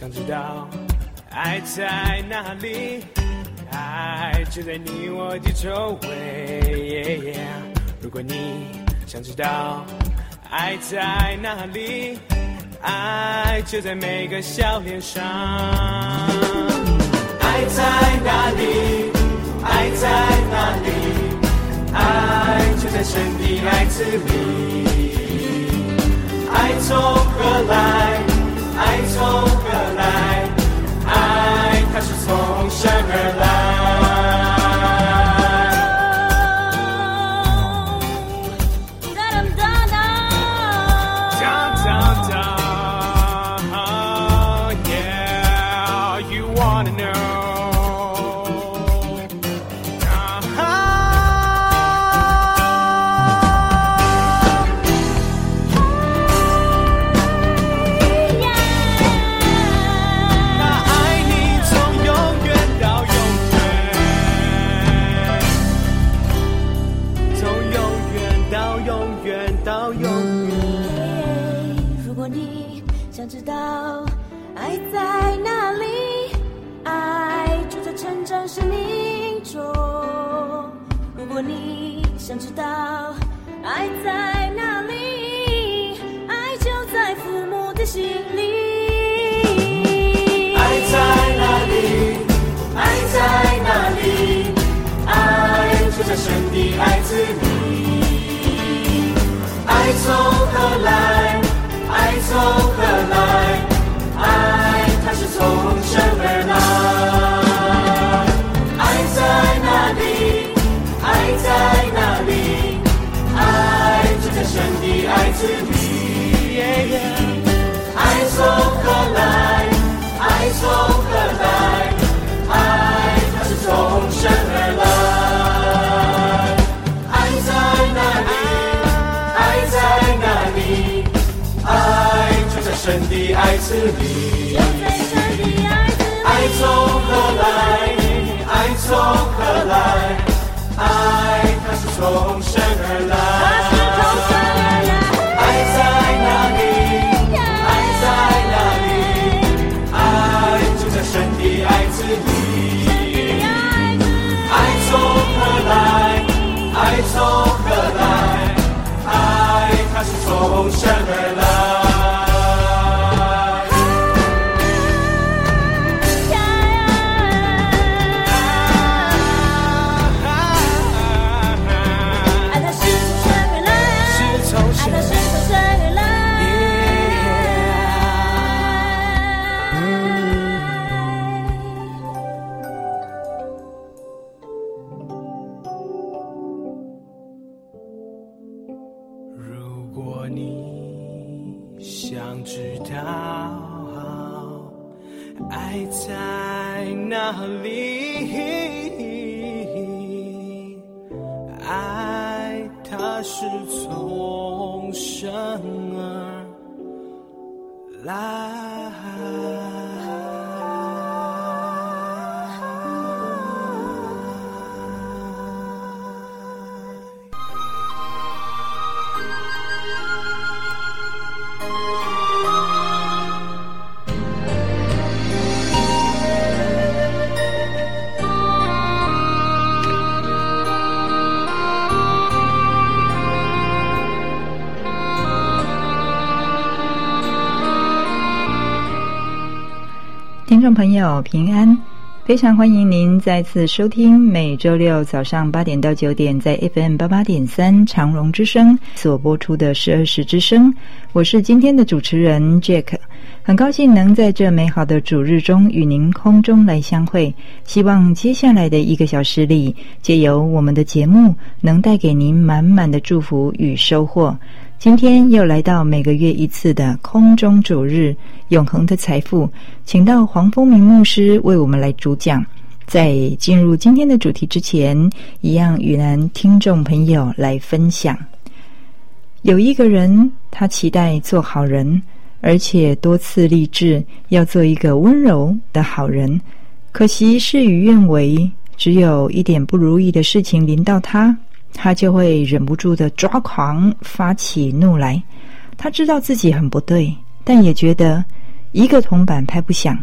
想知道爱在哪里？爱就在你我的周围。如果你想知道爱在哪里，爱就在每个笑脸上。爱在哪里？爱在哪里？爱就在神的爱子里。爱从何来？爱从何来？爱，它是从神而来。爱子里，爱从何来？爱从何来？爱它是从神而来。众朋友平安，非常欢迎您再次收听每周六早上八点到九点在 FM 八八点三长荣之声所播出的十二时之声。我是今天的主持人 Jack，很高兴能在这美好的主日中与您空中来相会。希望接下来的一个小时里，借由我们的节目，能带给您满满的祝福与收获。今天又来到每个月一次的空中主日，永恒的财富，请到黄风明牧师为我们来主讲。在进入今天的主题之前，一样与男听众朋友来分享。有一个人，他期待做好人，而且多次立志要做一个温柔的好人，可惜事与愿违，只有一点不如意的事情临到他。他就会忍不住的抓狂，发起怒来。他知道自己很不对，但也觉得一个铜板拍不响。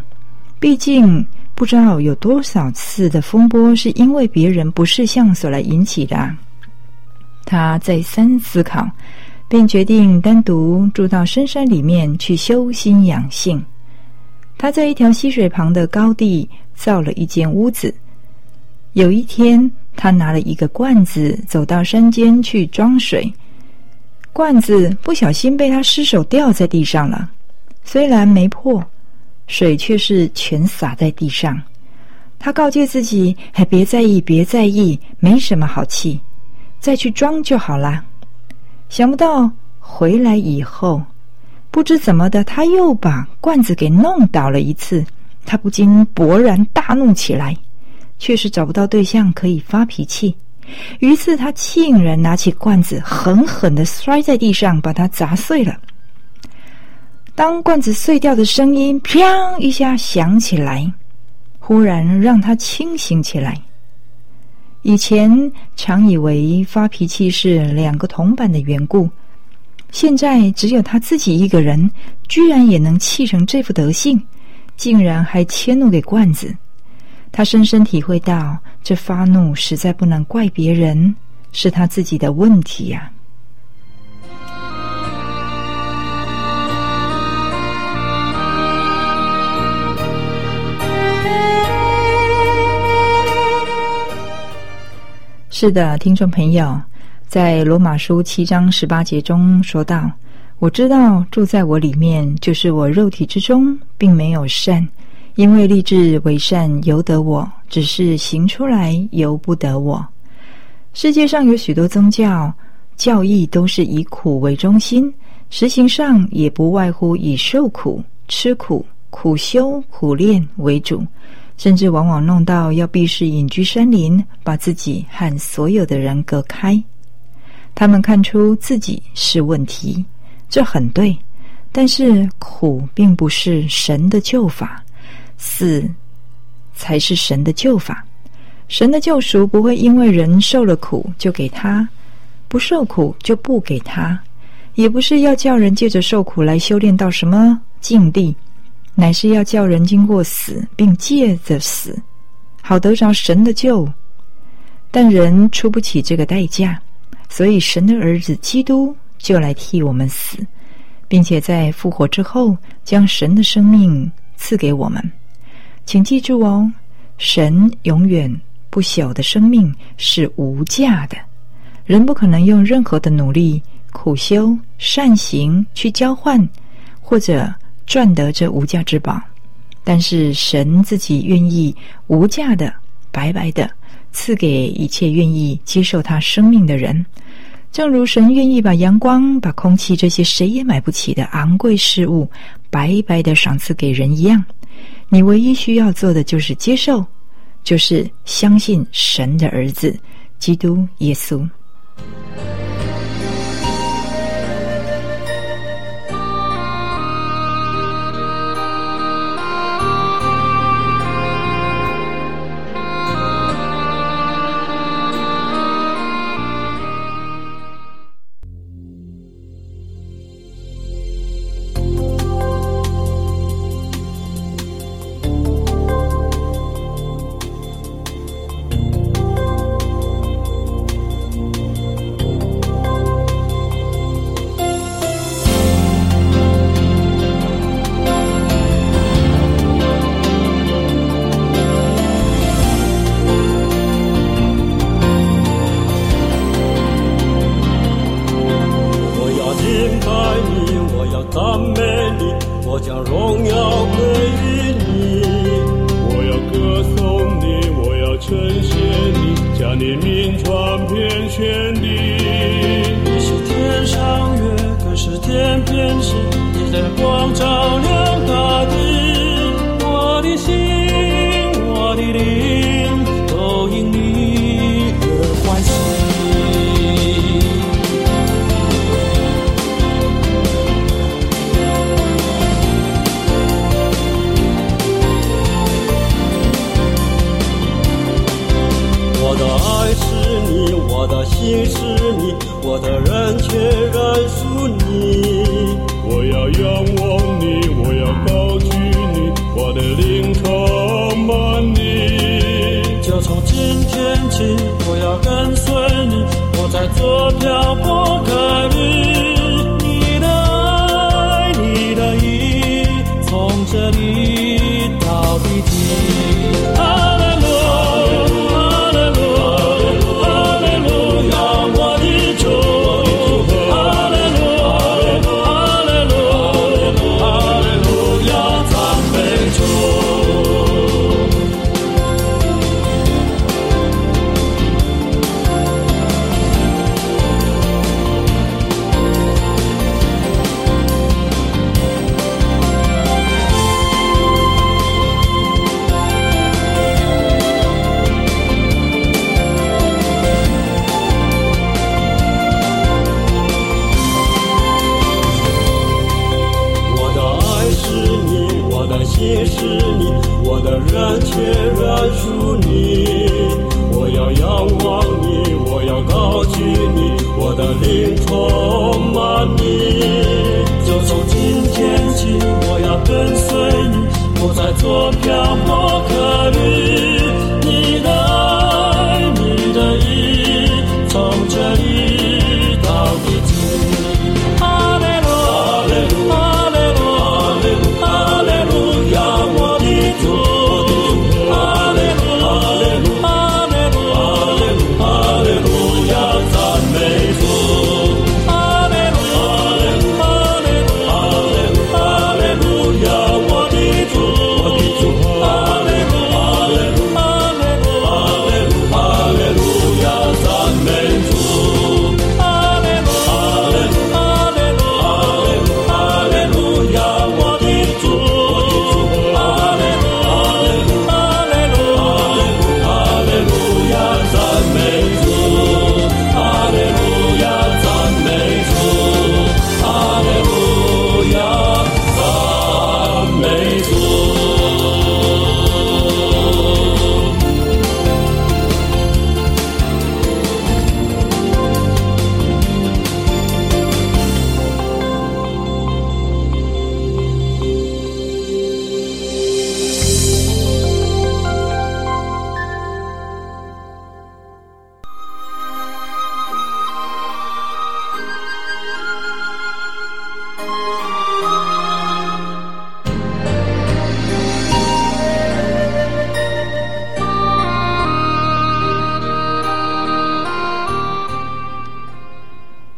毕竟不知道有多少次的风波是因为别人不识相所来引起的。他再三思考，便决定单独住到深山里面去修心养性。他在一条溪水旁的高地造了一间屋子。有一天，他拿了一个罐子，走到山间去装水。罐子不小心被他失手掉在地上了，虽然没破，水却是全洒在地上。他告诫自己：“还别在意，别在意，没什么好气，再去装就好啦。”想不到回来以后，不知怎么的，他又把罐子给弄倒了一次。他不禁勃然大怒起来。却是找不到对象可以发脾气，于是他竟然拿起罐子，狠狠地摔在地上，把它砸碎了。当罐子碎掉的声音“砰”一下响起来，忽然让他清醒起来。以前常以为发脾气是两个铜板的缘故，现在只有他自己一个人，居然也能气成这副德性，竟然还迁怒给罐子。他深深体会到，这发怒实在不能怪别人，是他自己的问题呀、啊。是的，听众朋友，在罗马书七章十八节中说道：“我知道住在我里面，就是我肉体之中，并没有善。”因为立志为善由得我，只是行出来由不得我。世界上有许多宗教教义都是以苦为中心，实行上也不外乎以受苦、吃苦、苦修、苦练为主，甚至往往弄到要避世隐居山林，把自己和所有的人隔开。他们看出自己是问题，这很对，但是苦并不是神的救法。死才是神的救法，神的救赎不会因为人受了苦就给他，不受苦就不给他，也不是要叫人借着受苦来修炼到什么境地，乃是要叫人经过死，并借着死，好得着神的救。但人出不起这个代价，所以神的儿子基督就来替我们死，并且在复活之后将神的生命赐给我们。请记住哦，神永远不朽的生命是无价的，人不可能用任何的努力、苦修、善行去交换，或者赚得这无价之宝。但是神自己愿意无价的、白白的赐给一切愿意接受他生命的人，正如神愿意把阳光、把空气这些谁也买不起的昂贵事物，白白的赏赐给人一样。你唯一需要做的就是接受，就是相信神的儿子基督耶稣。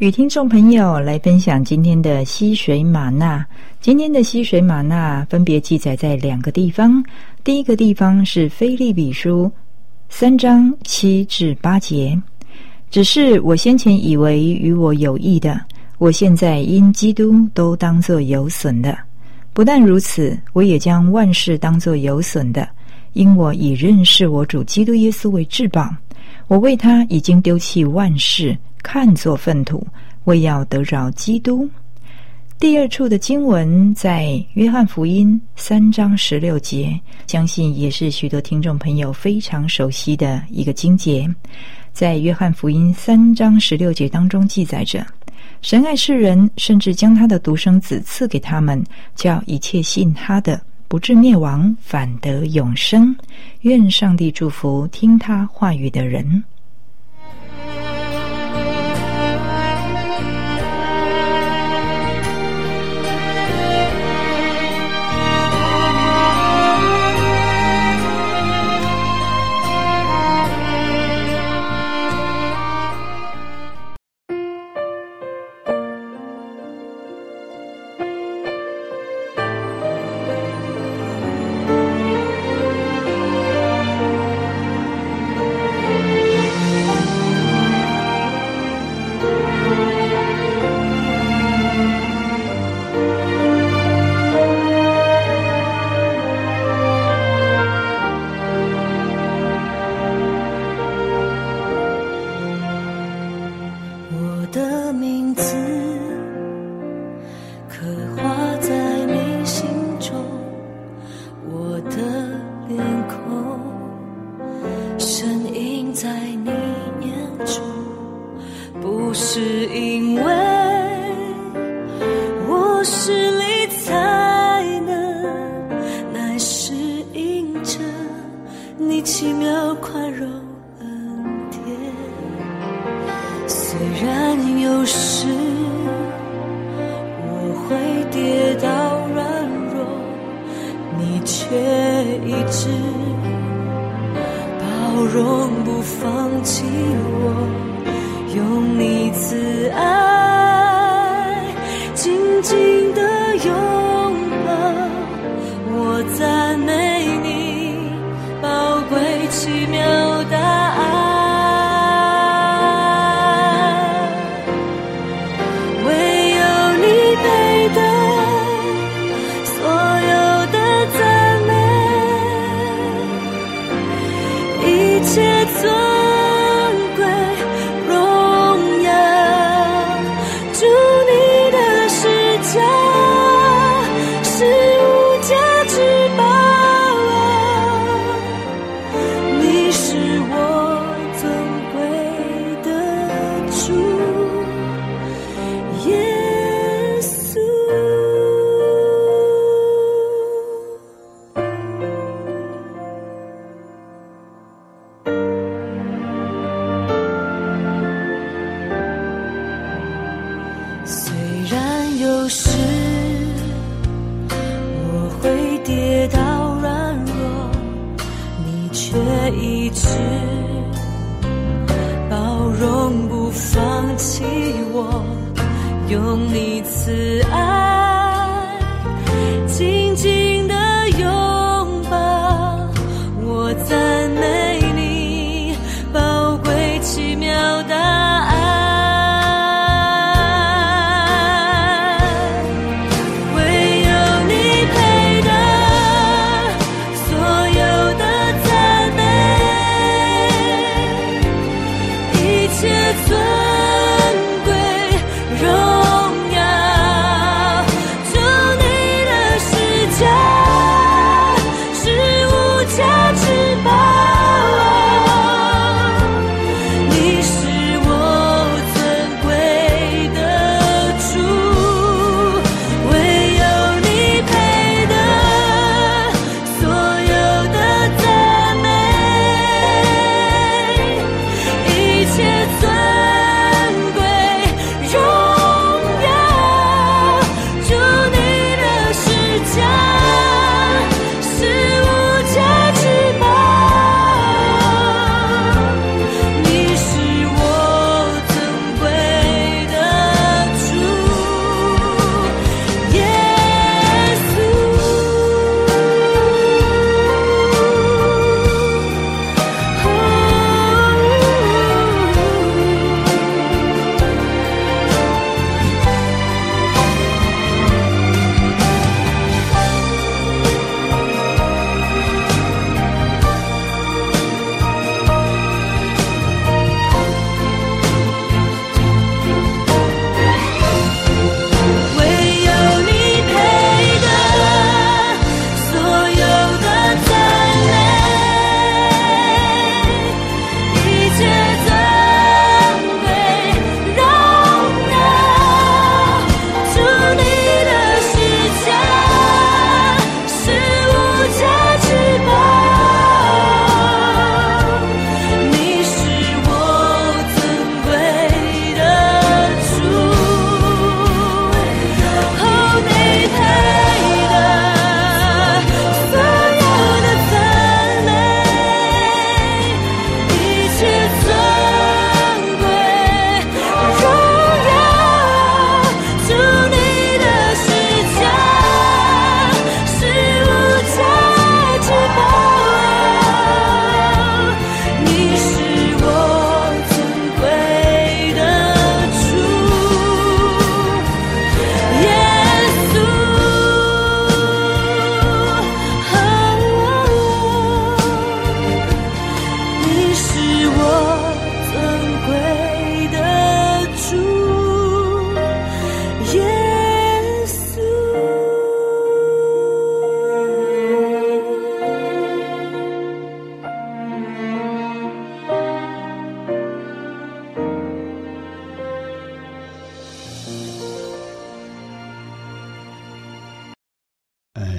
与听众朋友来分享今天的溪水吗哪。今天的溪水吗哪分别记载在两个地方。第一个地方是腓利比书三章七至八节。只是我先前以为与我有益的，我现在因基督都当作有损的。不但如此，我也将万事当作有损的，因我以认识我主基督耶稣为至宝。我为他已经丢弃万事。看作粪土，为要得着基督。第二处的经文在约翰福音三章十六节，相信也是许多听众朋友非常熟悉的一个经节。在约翰福音三章十六节当中记载着：神爱世人，甚至将他的独生子赐给他们，叫一切信他的不至灭亡，反得永生。愿上帝祝福听他话语的人。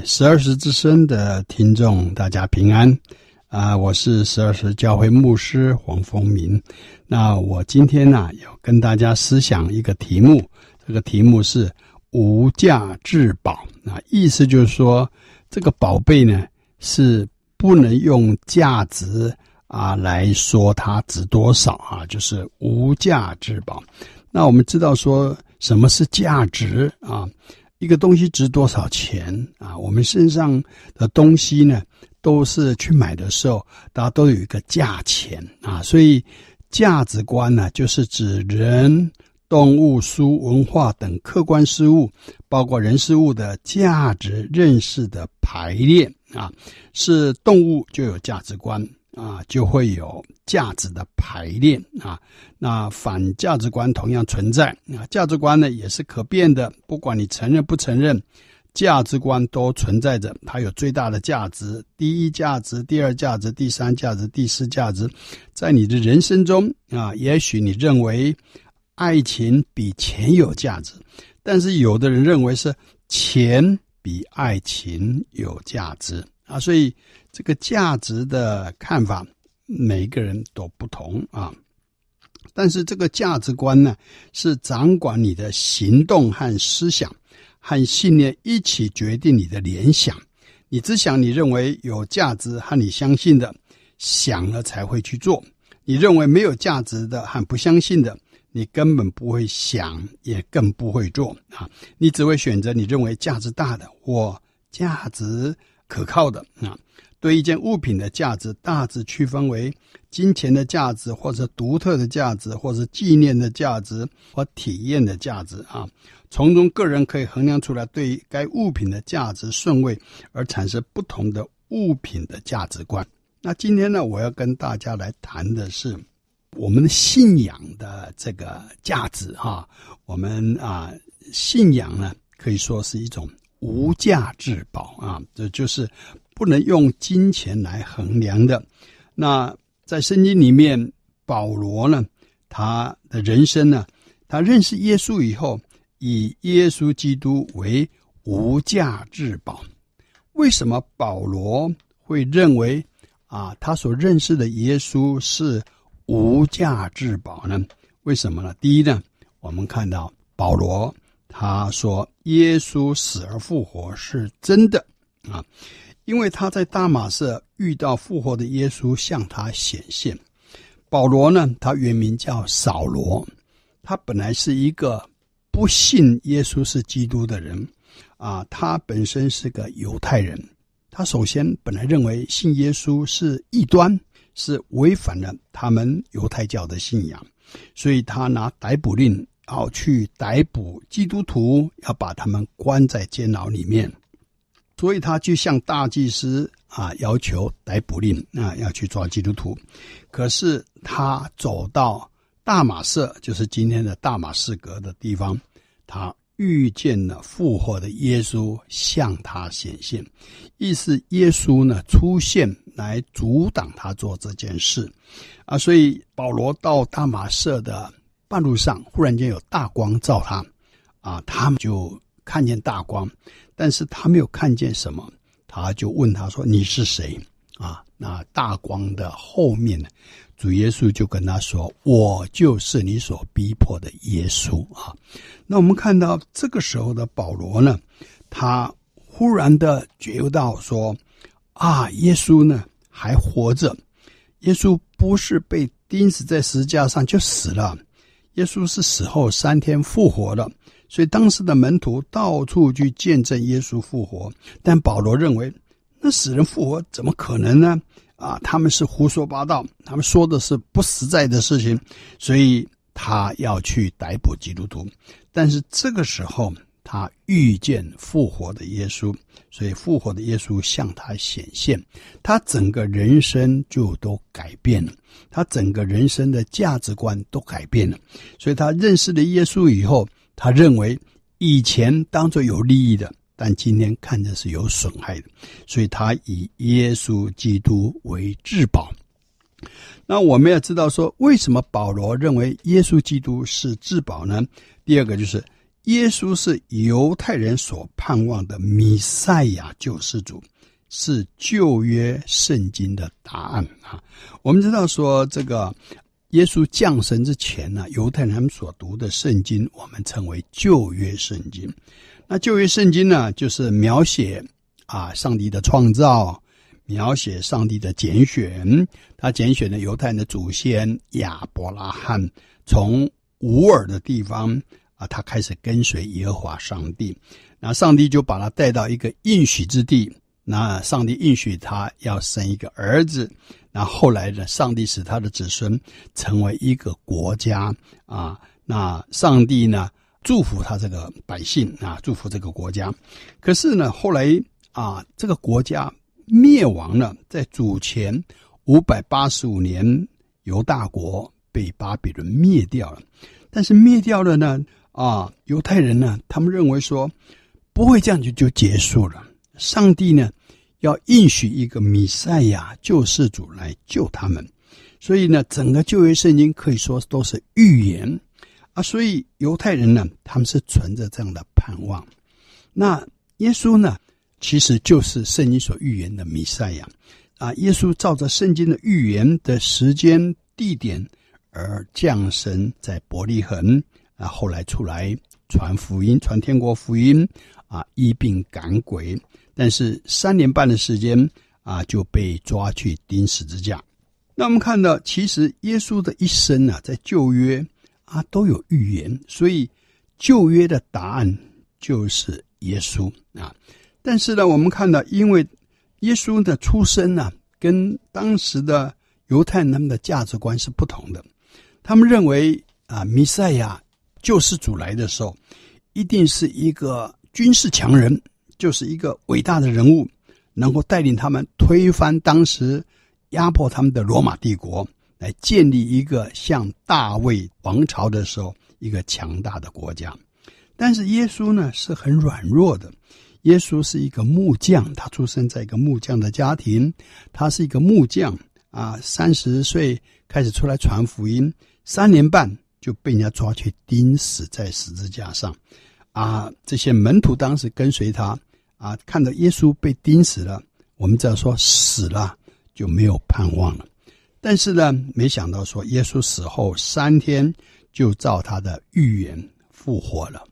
十二时之声的听众，大家平安啊、我是十二时教会牧师黄丰明。那我今天呢、要跟大家思想一个题目，这个题目是“无价之宝”。啊，意思就是说，这个宝贝呢，是不能用价值啊来说它值多少啊，就是无价之宝。那我们知道说什么是价值啊？一个东西值多少钱啊？我们身上的东西呢，都是去买的时候，大家都有一个价钱啊。所以价值观呢，就是指人、动物、书、文化等客观事物，包括人事物的价值认识的排列啊。是动物就有价值观。啊，就会有价值的排列啊。那反价值观同样存在啊。价值观呢也是可变的，不管你承认不承认，价值观都存在着。它有最大的价值，第一价值、第二价值、第三价值、第四价值。在你的人生中啊，也许你认为爱情比钱有价值，但是有的人认为是钱比爱情有价值啊。所以。这个价值的看法，每个人都不同啊。但是这个价值观呢，是掌管你的行动和思想，和信念一起决定你的联想。你只想你认为有价值和你相信的，想了才会去做；你认为没有价值的和不相信的，你根本不会想，也更不会做啊。你只会选择你认为价值大的或价值可靠的啊。对一件物品的价值，大致区分为金钱的价值，或者独特的价值，或者纪念的价值，或体验的价值啊。从中，个人可以衡量出来对该物品的价值顺位，而产生不同的物品的价值观。那今天呢，我要跟大家来谈的是我们的信仰的这个价值哈。我们啊，信仰呢，可以说是一种无价之宝啊，这就是。不能用金钱来衡量的。那在圣经里面，保罗呢，他的人生呢，他认识耶稣以后，以耶稣基督为无价之宝。为什么保罗会认为啊，他所认识的耶稣是无价之宝呢？为什么呢？第一呢，我们看到保罗他说耶稣死而复活是真的啊。因为他在大马色遇到复活的耶稣向他显现。保罗呢，他原名叫扫罗，他本来是一个不信耶稣是基督的人啊。他本身是个犹太人，他首先本来认为信耶稣是异端，是违反了他们犹太教的信仰，所以他拿逮捕令要去逮捕基督徒，要把他们关在监牢里面。所以他就向大祭司啊要求逮捕令啊，要去抓基督徒。可是他走到大马色，就是今天的大马士革的地方，他遇见了复活的耶稣向他显现，意思耶稣呢出现来阻挡他做这件事啊。所以保罗到大马色的半路上，忽然间有大光照他啊，他们就看见大光。但是他没有看见什么，他就问他说：“你是谁？”啊，那大光的后面呢，主耶稣就跟他说：“我就是你所逼迫的耶稣啊。”那我们看到这个时候的保罗呢，他忽然的觉悟到说：“啊，耶稣呢还活着，耶稣不是被钉死在十字架上就死了，耶稣是死后三天复活了。”所以当时的门徒到处去见证耶稣复活，但保罗认为那死人复活怎么可能呢？啊，他们是胡说八道，他们说的是不实在的事情，所以他要去逮捕基督徒。但是这个时候他遇见复活的耶稣，所以复活的耶稣向他显现，他整个人生就都改变了，他整个人生的价值观都改变了。所以他认识了耶稣以后。他认为以前当作有利益的，但今天看着是有损害的，所以他以耶稣基督为至宝。那我们要知道说，为什么保罗认为耶稣基督是至宝呢？第二个就是耶稣是犹太人所盼望的弥赛亚救世主，是旧约圣经的答案啊。我们知道说，这个耶稣降生之前呢，犹太人他们所读的圣经，我们称为旧约圣经。那旧约圣经呢，就是描写啊上帝的创造，描写上帝的拣选。他拣选了犹太人的祖先亚伯拉罕，从无耳的地方啊，他开始跟随耶和华上帝。那上帝就把他带到一个应许之地。那上帝应许他要生一个儿子。那后来呢，上帝使他的子孙成为一个国家啊。那上帝呢？祝福他这个百姓啊，祝福这个国家。可是呢，后来啊，这个国家灭亡了，在主前五百八十五年，犹大国被巴比伦灭掉了。但是灭掉了呢，啊，犹太人呢，他们认为说不会这样就就结束了。上帝呢，要应许一个弥赛亚救世主来救他们。所以呢，整个旧约圣经可以说都是预言。啊，所以犹太人呢，他们是存着这样的盼望。那耶稣呢，其实就是圣经所预言的弥赛亚。啊，耶稣照着圣经的预言的时间、地点而降生在伯利恒。啊，后来出来传福音，传天国福音，啊，医病赶鬼。但是三年半的时间，啊，就被抓去钉十字架。那我们看到，其实耶稣的一生呢，在旧约。啊，都有预言，所以旧约的答案就是耶稣啊。但是呢，我们看到，因为耶稣的出生呢，跟当时的犹太人他们的价值观是不同的。他们认为啊，弥赛亚救世主来的时候，一定是一个军事强人，就是一个伟大的人物，能够带领他们推翻当时压迫他们的罗马帝国。来建立一个像大卫王朝的时候一个强大的国家，但是耶稣呢是很软弱的。耶稣是一个木匠，他出生在一个木匠的家庭，他是一个木匠啊，三十岁开始出来传福音，三年半就被人家抓去钉死在十字架上，啊，这些门徒当时跟随他啊，看到耶稣被钉死了，我们只要说死了就没有盼望了。但是呢，没想到说耶稣死后三天就照他的预言复活了。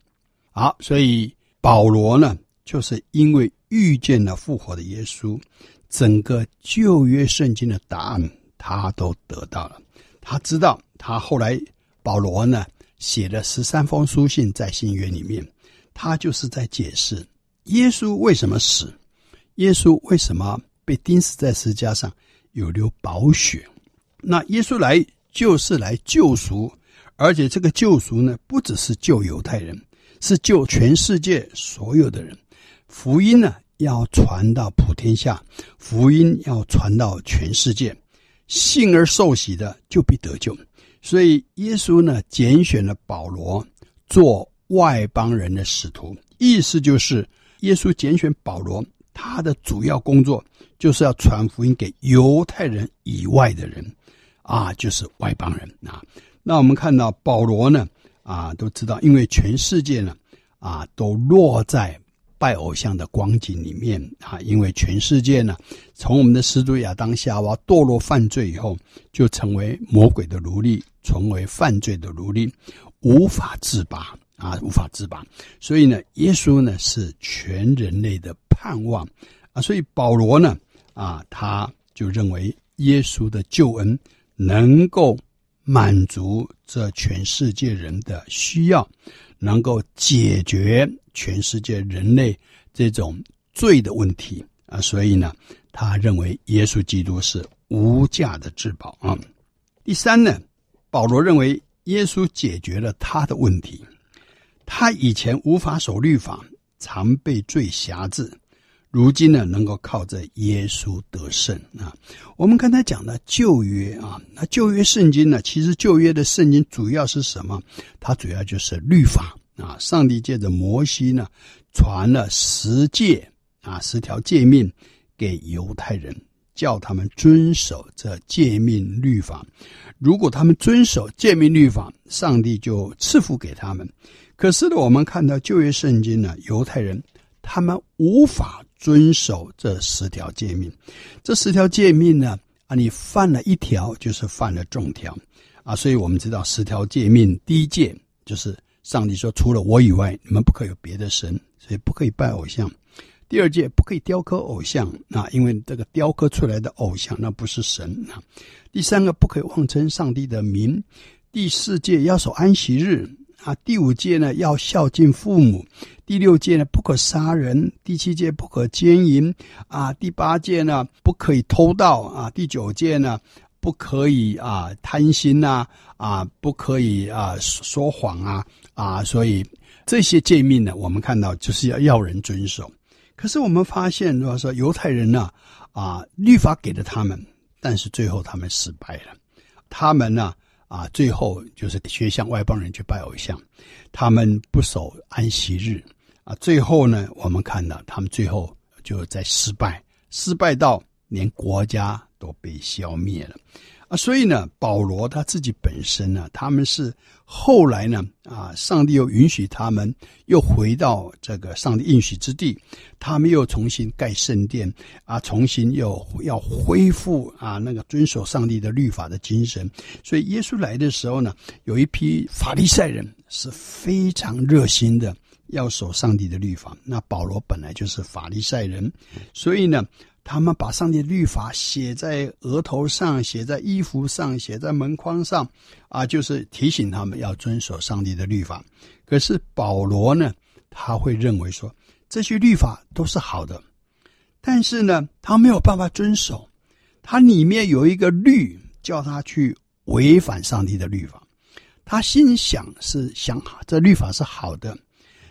好，所以保罗呢，就是因为遇见了复活的耶稣，整个旧约圣经的答案他都得到了。他知道，他后来保罗呢写了十三封书信在新约里面，他就是在解释耶稣为什么死，耶稣为什么被钉死在十字架上，有流宝血。那耶稣来就是来救赎，而且这个救赎呢，不只是救犹太人，是救全世界所有的人。福音呢，要传到普天下，福音要传到全世界，信而受洗的就必得救。所以耶稣呢，拣选了保罗做外邦人的使徒，意思就是耶稣拣选保罗，他的主要工作就是要传福音给犹太人以外的人。啊，就是外邦人啊。那我们看到保罗呢，啊，都知道，因为全世界呢，啊，都落在拜偶像的光景里面啊。因为全世界呢，从我们的始祖亚当夏娃堕落犯罪以后，就成为魔鬼的奴隶，成为犯罪的奴隶，无法自拔啊，无法自拔。所以呢，耶稣呢是全人类的盼望啊。所以保罗呢，啊，他就认为耶稣的救恩。能够满足这全世界人的需要，能够解决全世界人类这种罪的问题啊，所以呢，他认为耶稣基督是无价的至宝啊。第三呢，保罗认为耶稣解决了他的问题，他以前无法守律法，常被罪辖制。如今呢，能够靠着耶稣得胜啊！我们刚才讲的旧约啊，那旧约圣经呢，其实旧约的圣经主要是什么？它主要就是律法啊。上帝借着摩西呢，传了十诫啊，十条诫命给犹太人，叫他们遵守这诫命律法。如果他们遵守诫命律法，上帝就赐福给他们。可是呢，我们看到旧约圣经呢，犹太人他们无法遵守这十条诫命。这十条诫命呢，啊，你犯了一条，就是犯了众条啊。所以我们知道十条诫命，第一诫就是上帝说，除了我以外，你们不可以有别的神，所以不可以拜偶像。第二戒不可以雕刻偶像啊，因为这个雕刻出来的偶像那不是神啊。第三个不可以妄称上帝的名。第四诫要守安息日啊。第五戒呢要孝敬父母。第六戒呢不可杀人。第七诫不可奸淫啊。第八戒呢不可以偷盗啊。第九戒呢不可以啊贪心呐啊，不可以啊说谎啊啊。所以这些诫命呢，我们看到就是要要人遵守。可是我们发现，如果说犹太人呢，啊，律法给了他们，但是最后他们失败了。他们呢，啊最后就是学像外邦人去拜偶像，他们不守安息日，啊，最后呢，我们看到他们最后就在失败，失败到连国家都被消灭了。啊，所以呢，保罗他自己本身呢，他们是后来呢，啊，上帝又允许他们又回到这个上帝应许之地，他们又重新盖圣殿，啊，重新又要恢复啊那个遵守上帝的律法的精神。所以耶稣来的时候呢，有一批法利赛人是非常热心的要守上帝的律法。那保罗本来就是法利赛人，所以呢。他们把上帝的律法写在额头上，写在衣服上，写在门框上，啊，就是提醒他们要遵守上帝的律法。可是保罗呢，他会认为说这些律法都是好的，但是呢，他没有办法遵守。他里面有一个律，叫他去违反上帝的律法。他心想是想好，这律法是好的，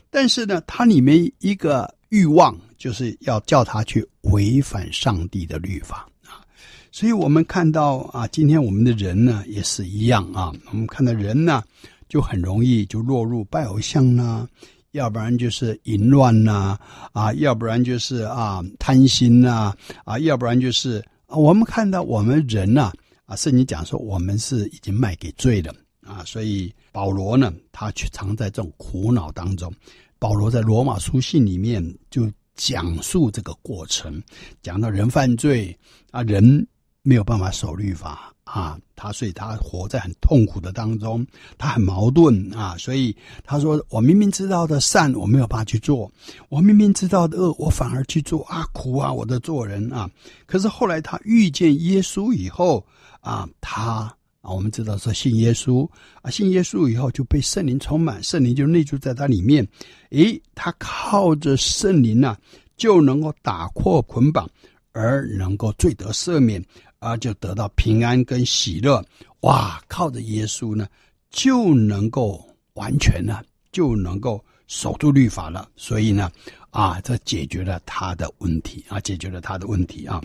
但是呢，他里面一个。欲望就是要叫他去违反上帝的律法啊，所以我们看到啊，今天我们的人呢也是一样啊。我们看到人呢，就很容易就落入拜偶像呐，要不然就是淫乱呐，啊，要不然就是啊贪心呐，啊，要不然就是啊我们看到我们人呐，啊，圣经讲说我们是已经卖给罪了啊，所以保罗呢，他却常在这种苦恼当中。保罗在罗马书信里面就讲述这个过程，讲到人犯罪啊，人没有办法守律法啊，他所以他活在很痛苦的当中，他很矛盾啊，所以他说：“我明明知道的善，我没有办法去做；我明明知道的恶，我反而去做啊，苦啊，我的做人啊！”可是后来他遇见耶稣以后啊，他。我们知道说信耶稣啊，信耶稣以后就被圣灵充满，圣灵就内住在他里面。诶，他靠着圣灵呢、就能够打破捆绑，而能够罪得赦免，而就得到平安跟喜乐。哇，靠着耶稣呢，就能够完全呢，就能够守住律法了。所以呢，啊，这解决了他的问题啊，解决了他的问题啊。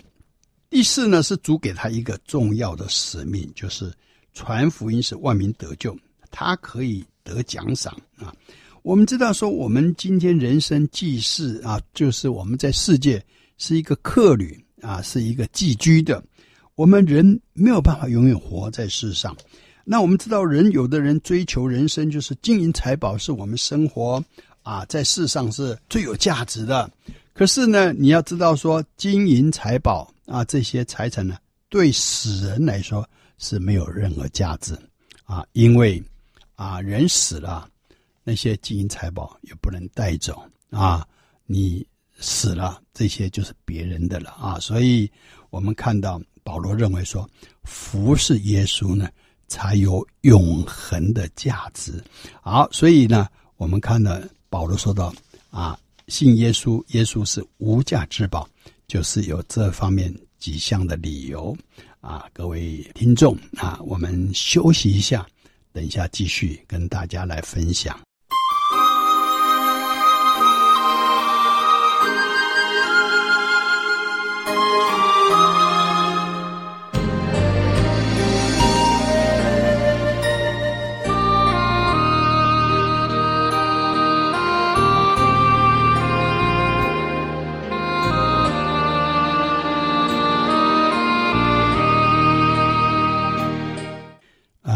第四呢，是主给他一个重要的使命，就是。传福音使万民得救，他可以得奖赏啊！我们知道说，我们今天人生记事啊，就是我们在世界是一个客旅啊，是一个寄居的。我们人没有办法永远活在世上。那我们知道，人有的人追求人生，就是金银财宝，是我们生活啊，在世上是最有价值的。可是呢，你要知道说，金银财宝啊，这些财产呢，对死人来说。是没有任何价值啊，因为啊，人死了，那些金银财宝也不能带走啊。你死了，这些就是别人的了啊。所以，我们看到保罗认为说，服侍耶稣呢，才有永恒的价值。好，所以呢，我们看到保罗说到啊，信耶稣，耶稣是无价之宝，就是有这方面几项的理由。啊，各位听众啊，我们休息一下，等一下继续跟大家来分享。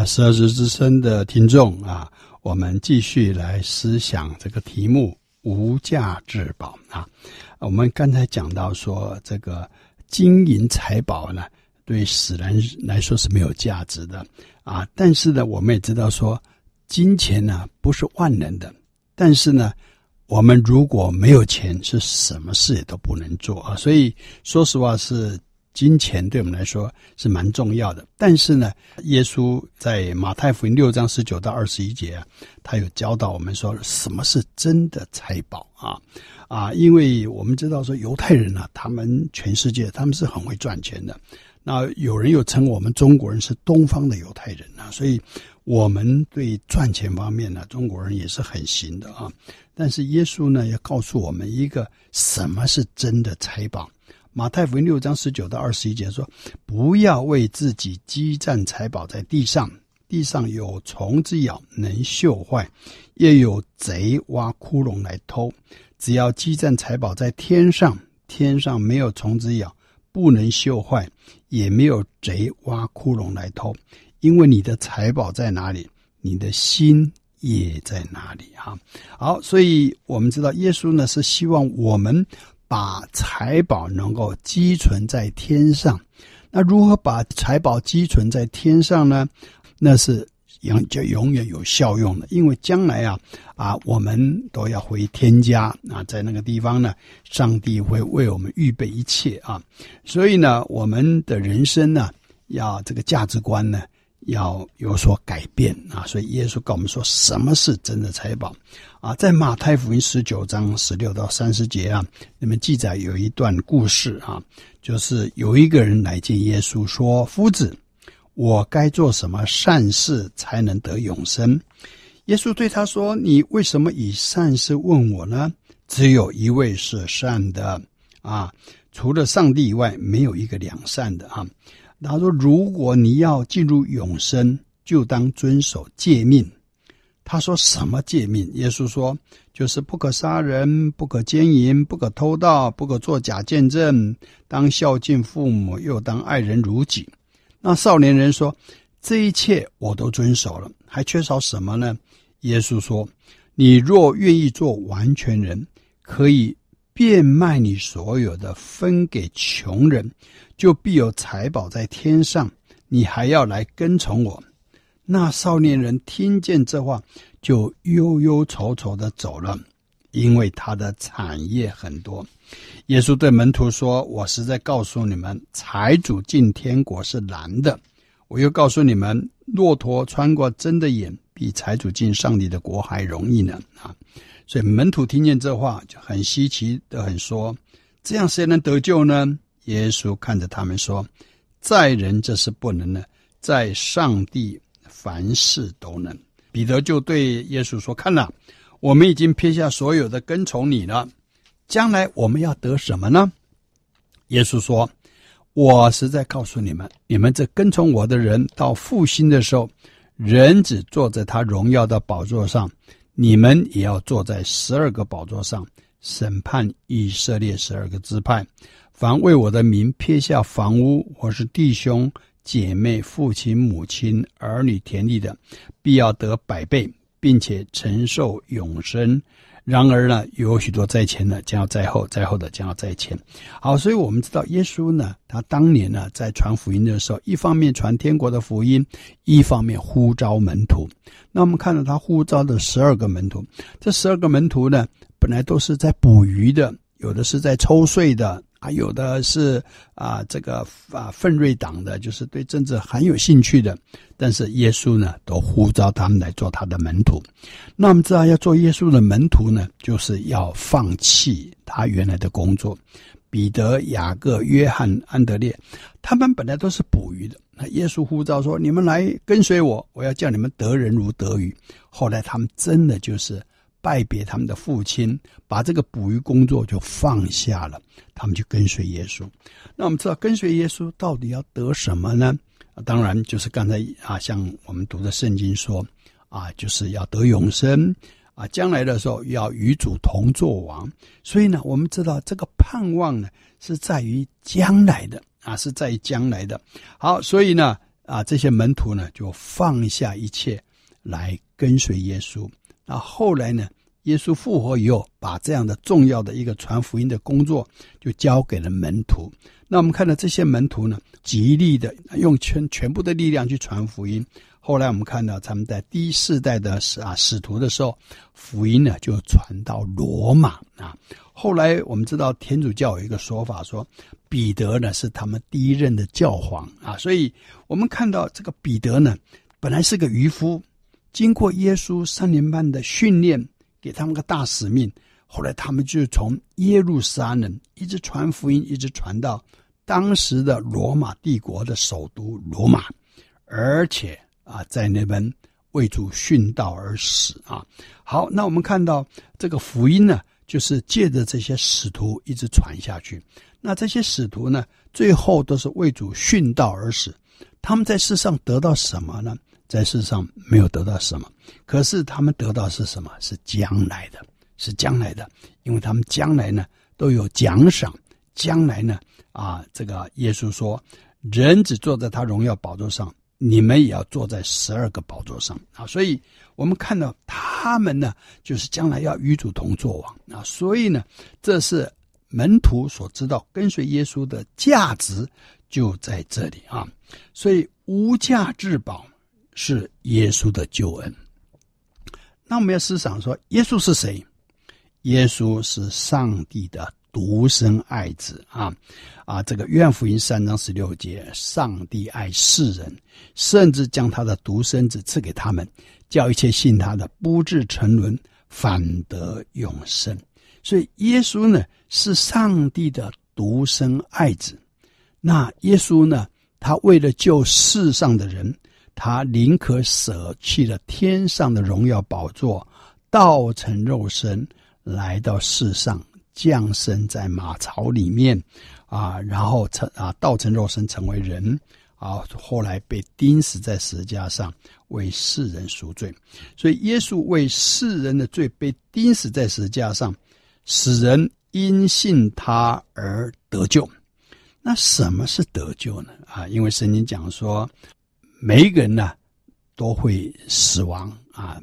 十二时之声的听众啊，我们继续来思想这个题目“无价之宝”啊。我们刚才讲到说，这个金银财宝呢，对死人来说是没有价值的啊。但是呢，我们也知道说，金钱呢不是万能的。但是呢，我们如果没有钱，是什么事也都不能做啊。所以说实话是。金钱对我们来说是蛮重要的，但是呢，耶稣在马太福音六章十九到二十一节啊，他有教导我们说什么是真的财宝啊啊，因为我们知道说犹太人呢、他们全世界他们是很会赚钱的，那有人又称我们中国人是东方的犹太人啊，所以我们对赚钱方面呢，中国人也是很行的啊。但是耶稣呢，要告诉我们一个什么是真的财宝。马太福音六章十九到二十一节说：“不要为自己积攒财宝在地上，地上有虫子咬，能锈坏；也有贼挖窟窿来偷。只要积攒财宝在天上，天上没有虫子咬，不能锈坏，也没有贼挖窟窿来偷。因为你的财宝在哪里，你的心也在哪里。”哈，好，所以我们知道耶稣呢是希望我们。把财宝能够积存在天上，那如何把财宝积存在天上呢？那是永就永远有效用的，因为将来啊啊，我们都要回天家啊，在那个地方呢，上帝会为我们预备一切啊，所以呢，我们的人生呢，要这个价值观呢。要有所改变啊！所以耶稣跟我们说，什么是真的财宝啊？在马太福音十九章十六到三十节啊，那么记载有一段故事啊，就是有一个人来见耶稣说：“夫子，我该做什么善事才能得永生？”耶稣对他说：“你为什么以善事问我呢？只有一位是善的啊，除了上帝以外，没有一个良善的啊。”他说：“如果你要进入永生，就当遵守诫命。”他说：“什么诫命？”耶稣说：“就是不可杀人，不可奸淫，不可偷盗，不可作假见证，当孝敬父母，又当爱人如己。”那少年人说：“这一切我都遵守了，还缺少什么呢？”耶稣说：“你若愿意做完全人，可以变卖你所有的，分给穷人。”就必有财宝在天上，你还要来跟从我。那少年人听见这话，就忧忧愁愁的走了，因为他的产业很多。耶稣对门徒说：“我实在告诉你们，财主进天国是难的。我又告诉你们，骆驼穿过针的眼，比财主进上帝的国还容易呢。”啊，所以门徒听见这话，就很稀奇的很说：“这样谁能得救呢？”耶稣看着他们说：“在人这是不能的，在上帝凡事都能。”彼得就对耶稣说：“看哪，我们已经撇下所有的跟从你了，将来我们要得什么呢？”耶稣说：“我实在告诉你们，你们这跟从我的人，到复兴的时候，人子坐在他荣耀的宝座上，你们也要坐在十二个宝座上，审判以色列十二个支派。”凡为我的名撇下房屋，或是弟兄姐妹、父亲母亲、儿女、田地的，必要得百倍，并且承受永生。然而呢，有许多在前的，将要在后；在后的，将要在前。好，所以我们知道，耶稣呢，他当年呢，在传福音的时候，一方面传天国的福音，一方面呼召门徒。那我们看到他呼召的十二个门徒，这十二个门徒呢，本来都是在捕鱼的，有的是在抽税的。啊，有的是啊，这个啊，奋锐党的，就是对政治很有兴趣的。但是耶稣呢，都呼召他们来做他的门徒。那我们知道，要做耶稣的门徒呢，就是要放弃他原来的工作。彼得、雅各、约翰、安德烈，他们本来都是捕鱼的。那耶稣呼召说：“你们来跟随我，我要叫你们得人如得鱼。”后来他们真的就是。拜别他们的父亲，把这个捕鱼工作就放下了，他们就跟随耶稣。那我们知道，跟随耶稣到底要得什么呢？当然就是刚才啊，像我们读的圣经说啊，就是要得永生啊，将来的时候要与主同作王。所以呢，我们知道这个盼望呢是在于将来的啊，是在于将来的。好，所以呢啊，这些门徒呢就放下一切。来跟随耶稣。那后来呢，耶稣复活以后，把这样的重要的一个传福音的工作就交给了门徒。那我们看到这些门徒呢，极力的用全全部的力量去传福音。后来我们看到他们在第四代的使啊使徒的时候，福音呢就传到罗马啊。后来我们知道天主教有一个说法说，彼得呢是他们第一任的教皇啊。所以我们看到这个彼得呢，本来是个渔夫，经过耶稣三年半的训练，给他们个大使命。后来他们就从耶路撒冷一直传福音，一直传到当时的罗马帝国的首都罗马，而且啊，在那边为主殉道而死啊。好，那我们看到这个福音呢，就是借着这些使徒一直传下去。那这些使徒呢，最后都是为主殉道而死。他们在世上得到什么呢？在世上没有得到什么，可是他们得到是什么？是将来的。是将来的，因为他们将来呢都有奖赏。将来呢，啊，这个耶稣说，人只坐在他荣耀宝座上，你们也要坐在十二个宝座上啊。所以，我们看到他们呢，就是将来要与主同作王啊。所以呢，这是门徒所知道跟随耶稣的价值就在这里啊。所以，无价之宝是耶稣的救恩。那我们要思想说，耶稣是谁？耶稣是上帝的独生爱子啊啊！这个约翰福音三章十六节，上帝爱世人，甚至将他的独生子赐给他们，叫一切信他的不至沉沦，反得永生。所以耶稣呢是上帝的独生爱子。那耶稣呢，他为了救世上的人，他宁可舍弃了天上的荣耀宝座，道成肉身。来到世上，降生在马槽里面，啊，然后成啊，道成肉身成为人，啊，后来被钉死在十字架上，为世人赎罪。所以耶稣为世人的罪被钉死在十字架上，使人因信他而得救。那什么是得救呢？啊，因为圣经讲说，每一个人呢都会死亡啊。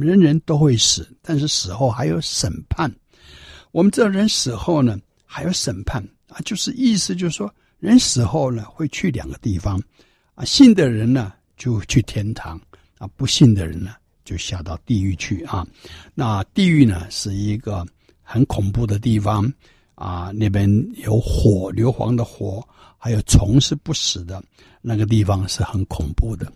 人人都会死，但是死后还有审判。我们知道人死后呢，还有审判啊，就是意思就是说，人死后呢会去两个地方啊，信的人呢就去天堂啊，不信的人呢就下到地狱去啊。那地狱呢是一个很恐怖的地方啊，那边有火，硫磺的火，还有虫是不死的，那个地方是很恐怖的。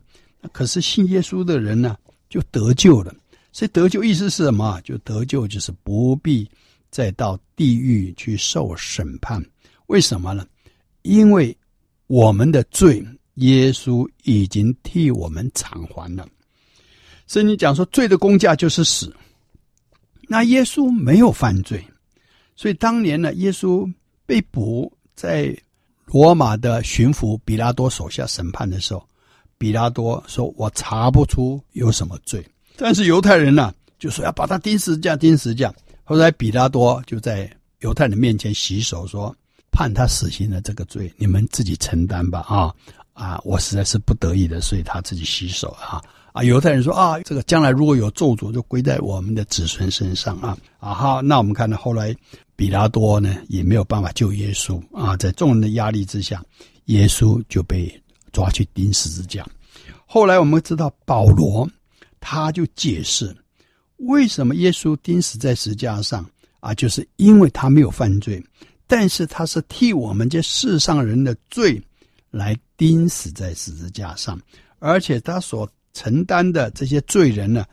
可是信耶稣的人呢，就得救了，所以得救意思是什么？就得救就是不必再到地狱去受审判。为什么呢？因为我们的罪，耶稣已经替我们偿还了。圣经讲说，罪的工价就是死。那耶稣没有犯罪，所以当年呢，耶稣被捕在罗马的巡抚比拉多手下审判的时候。比拉多说：“我查不出有什么罪，但是犹太人呢、就说要把他钉十字架，钉十字架。后来比拉多就在犹太人面前洗手说：判他死刑的这个罪，你们自己承担吧。啊啊，我实在是不得已的，所以他自己洗手啊啊。犹太人说：啊，这个将来如果有咒诅，就归在我们的子孙身上啊啊。好，那我们看到后来比拉多呢，也没有办法救耶稣啊，在众人的压力之下，耶稣就被。”抓去钉十字架。后来我们知道保罗，他就解释为什么耶稣钉死在十字架上啊，就是因为他没有犯罪，但是他是替我们这世上人的罪来钉死在十字架上，而且他所承担的这些罪人呢，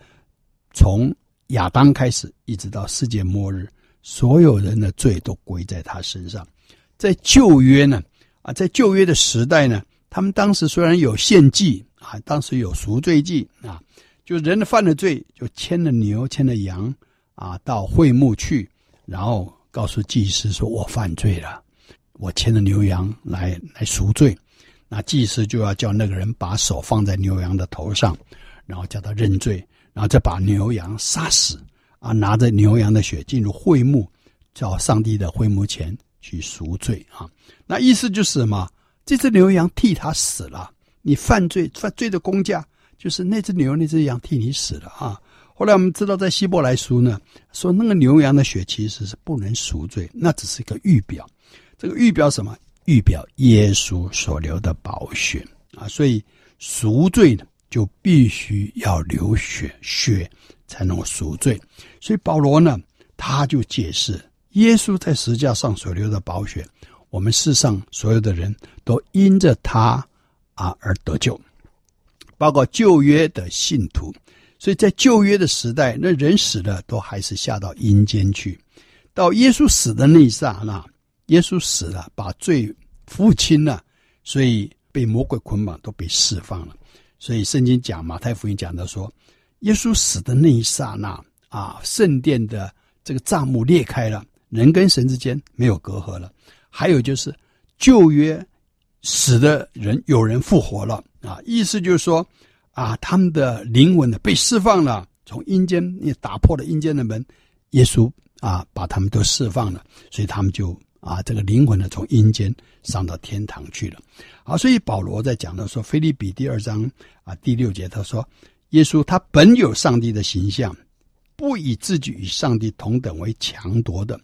从亚当开始一直到世界末日，所有人的罪都归在他身上。在旧约呢，啊，在旧约的时代呢。他们当时虽然有献祭啊，当时有赎罪祭啊，就人犯了罪，就牵了牛，牵了羊啊，到会幕去，然后告诉祭司说：“我犯罪了，我牵了牛羊来来赎罪。”那祭司就要叫那个人把手放在牛羊的头上，然后叫他认罪，然后再把牛羊杀死啊，拿着牛羊的血进入会幕，叫上帝的会幕前去赎罪啊。那意思就是什么？这只牛羊替他死了，你犯罪犯罪的工价就是那只牛、那只羊替你死了啊。后来我们知道，在希伯来书呢，说那个牛羊的血其实是不能赎罪，那只是一个预表。这个预表什么？预表耶稣所流的宝血啊。所以赎罪呢，就必须要流血，血才能赎罪。所以保罗呢，他就解释，耶稣在十字架上所流的宝血，我们世上所有的人都因着他啊而得救。包括旧约的信徒，所以在旧约的时代，那人死了都还是下到阴间去。到耶稣死的那一刹那，耶稣死了，把罪付清了，所以被魔鬼捆绑都被释放了。所以圣经讲马太福音讲到说，耶稣死的那一刹那啊，圣殿的这个帐幕裂开了，人跟神之间没有隔阂了。还有就是旧约死的人有人复活了。啊，意思就是说，啊，他们的灵魂呢被释放了，从阴间也打破了阴间的门，耶稣啊把他们都释放了，所以他们就啊这个灵魂呢从阴间上到天堂去了。啊，所以保罗在讲到说，腓立比第二章啊第六节他说，耶稣他本有上帝的形象，不以自己与上帝同等为强夺的，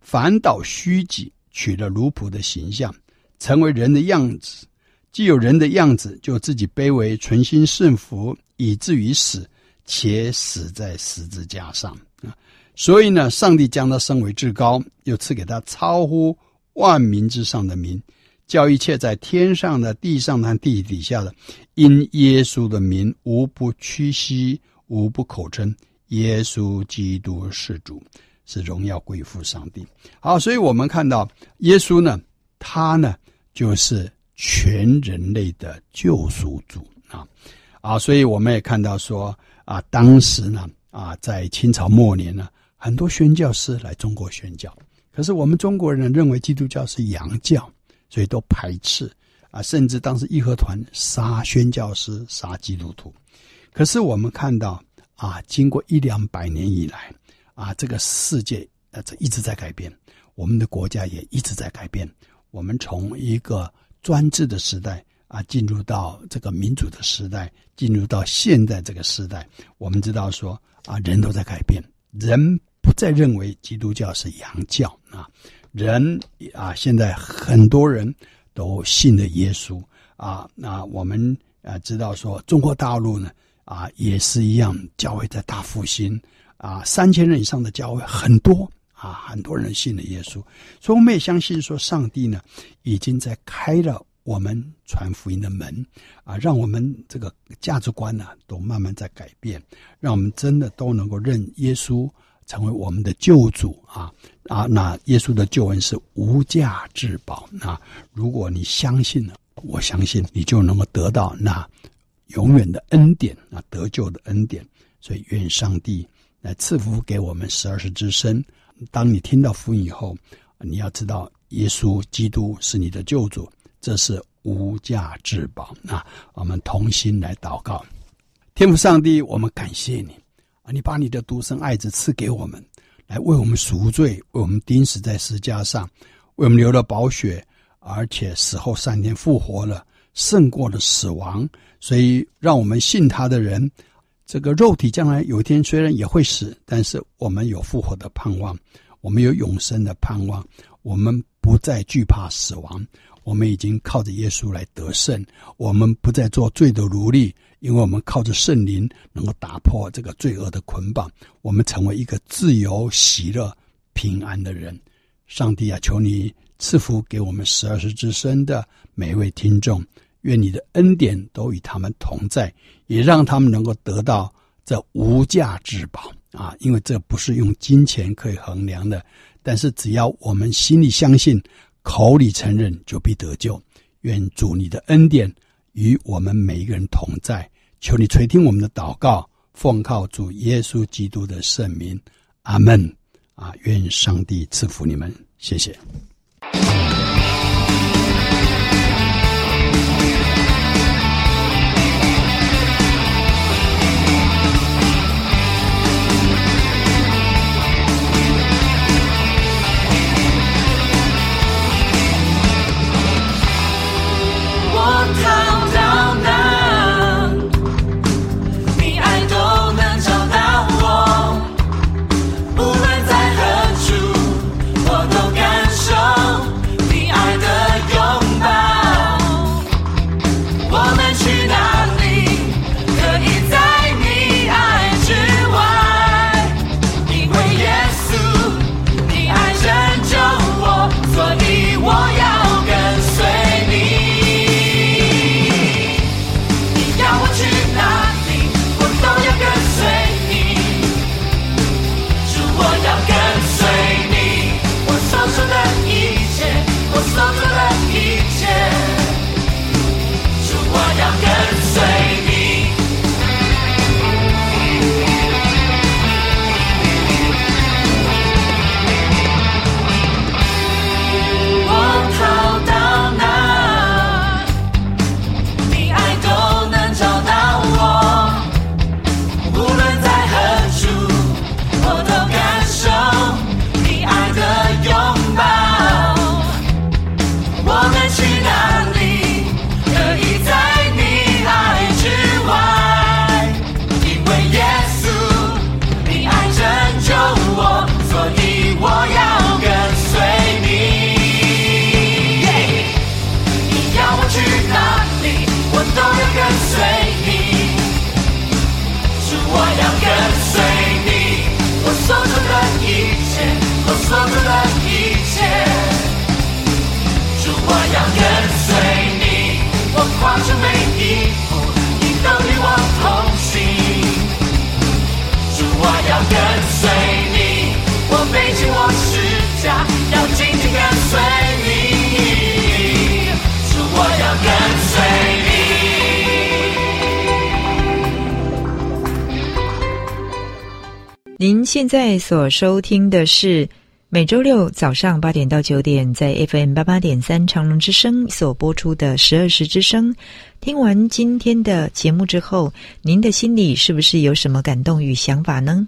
反倒虚己，取了奴仆的形象，成为人的样子。既有人的样子，就自己卑微，存心顺服，以至于死，且死在十字架上啊！所以呢，上帝将他升为至高，又赐给他超乎万民之上的名，叫一切在天上的、地上的、地底下的，因耶稣的名，无不屈膝，无不口称耶稣基督是主，是荣耀归附上帝。好，所以我们看到耶稣呢，他呢，就是。全人类的救赎主啊啊，所以我们也看到说啊，当时呢啊，在清朝末年呢，很多宣教师来中国宣教，可是我们中国人认为基督教是洋教，所以都排斥啊，甚至当时义和团杀宣教师、杀基督徒。可是我们看到啊，经过一两百年以来啊，这个世界啊，这一直在改变，我们的国家也一直在改变，我们从一个。专制的时代啊，进入到这个民主的时代，进入到现在这个时代，我们知道说啊，人都在改变，人再认为基督教是洋教啊，人啊，现在很多人都信了耶稣啊。那我们啊知道说，中国大陆呢啊也是一样，教会在大复兴啊，三千人以上的教会很多。啊，很多人信了耶稣，所以我们也相信说，上帝呢已经在开了我们传福音的门啊，让我们这个价值观呢都慢慢在改变，让我们真的都能够认耶稣成为我们的救主啊啊！那耶稣的救恩是无价之宝啊！如果你相信了，我相信你就能够得到那永远的恩典啊，得救的恩典。所以愿上帝来赐福给我们十二世之声。当你听到福音以后，你要知道耶稣基督是你的救主，这是无价之宝啊！我们同心来祷告，天父上帝，我们感谢你啊！你把你的独生爱子赐给我们，来为我们赎罪，为我们钉死在十字架上，为我们流了宝血，而且死后三天复活了，胜过了死亡，所以让我们信他的人。这个肉体将来有一天虽然也会死，但是我们有复活的盼望，我们有永生的盼望，我们不再惧怕死亡，我们已经靠着耶稣来得胜，我们不再做罪的奴隶，因为我们靠着圣灵能够打破这个罪恶的捆绑，我们成为一个自由、喜乐、平安的人。上帝啊，求你赐福给我们十二时之身的每一位听众。愿你的恩典都与他们同在，也让他们能够得到这无价之宝啊！因为这不是用金钱可以衡量的，但是只要我们心里相信，口里承认，就必得救。愿主你的恩典与我们每一个人同在，求你垂听我们的祷告，奉靠主耶稣基督的圣名，阿门。啊，愿上帝赐福你们，谢谢。我靠。所收听的是每周六早上八点到九点在 FM 八八点三长隆之声所播出的十二时之声。听完今天的节目之后，您的心里是不是有什么感动与想法呢？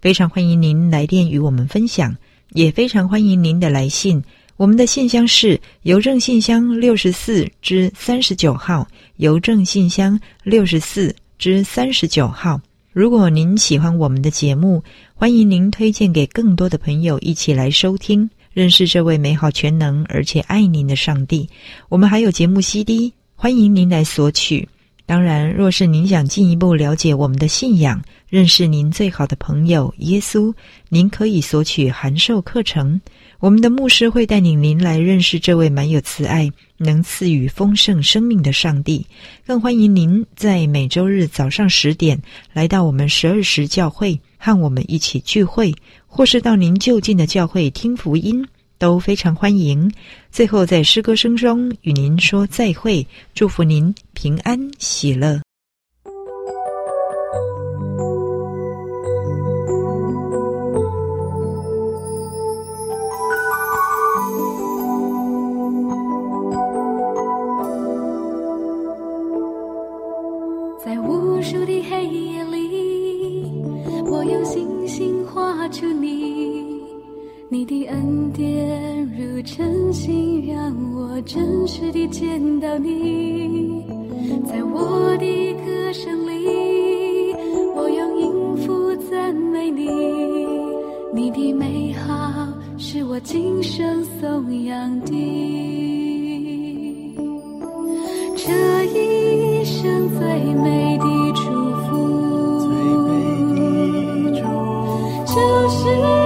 非常欢迎您来电与我们分享，也非常欢迎您的来信。我们的信箱是邮政信箱六十四之三十九号，邮政信箱六十四之三十九号。如果您喜欢我们的节目，欢迎您推荐给更多的朋友一起来收听，认识这位美好全能而且爱您的上帝。我们还有节目 CD，欢迎您来索取。当然，若是您想进一步了解我们的信仰，认识您最好的朋友耶稣，您可以索取函授课程。我们的牧师会带领您来认识这位满有慈爱、能赐予丰盛生命的上帝。更欢迎您在每周日早上十点来到我们十二时教会，和我们一起聚会，或是到您就近的教会听福音，都非常欢迎。最后，在诗歌声中与您说再会，祝福您平安喜乐。数的黑夜里，我用星星画出你你的恩典如晨星，让我真实地见到你。在我的歌声里，我用音符赞美你。你的美好是我今生颂扬的。这一生最美的就是。